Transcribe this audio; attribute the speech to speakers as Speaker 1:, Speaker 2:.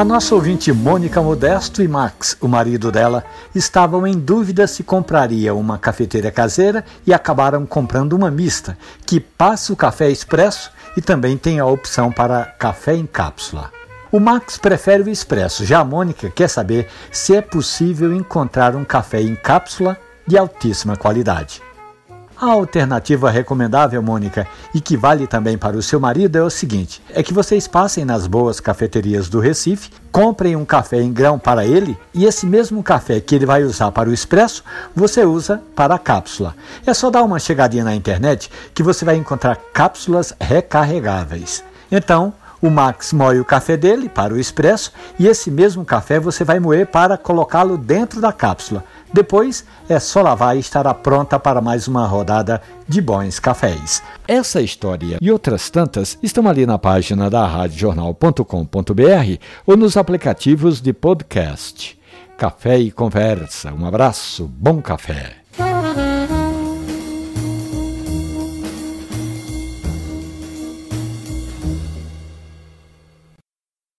Speaker 1: A nossa ouvinte Mônica Modesto e Max, o marido dela, estavam em dúvida se compraria uma cafeteira caseira e acabaram comprando uma mista, que passa o café expresso e também tem a opção para café em cápsula. O Max prefere o expresso, já a Mônica quer saber se é possível encontrar um café em cápsula de altíssima qualidade. A alternativa recomendável, Mônica, e que vale também para o seu marido, é o seguinte: é que vocês passem nas boas cafeterias do Recife, comprem um café em grão para ele e esse mesmo café que ele vai usar para o expresso, você usa para a cápsula. É só dar uma chegadinha na internet que você vai encontrar cápsulas recarregáveis. Então, o Max moe o café dele para o expresso e esse mesmo café você vai moer para colocá-lo dentro da cápsula. Depois é só lavar e estará pronta para mais uma rodada de bons cafés. Essa história e outras tantas estão ali na página da radiojornal.com.br ou nos aplicativos de podcast. Café e conversa. Um abraço, bom café.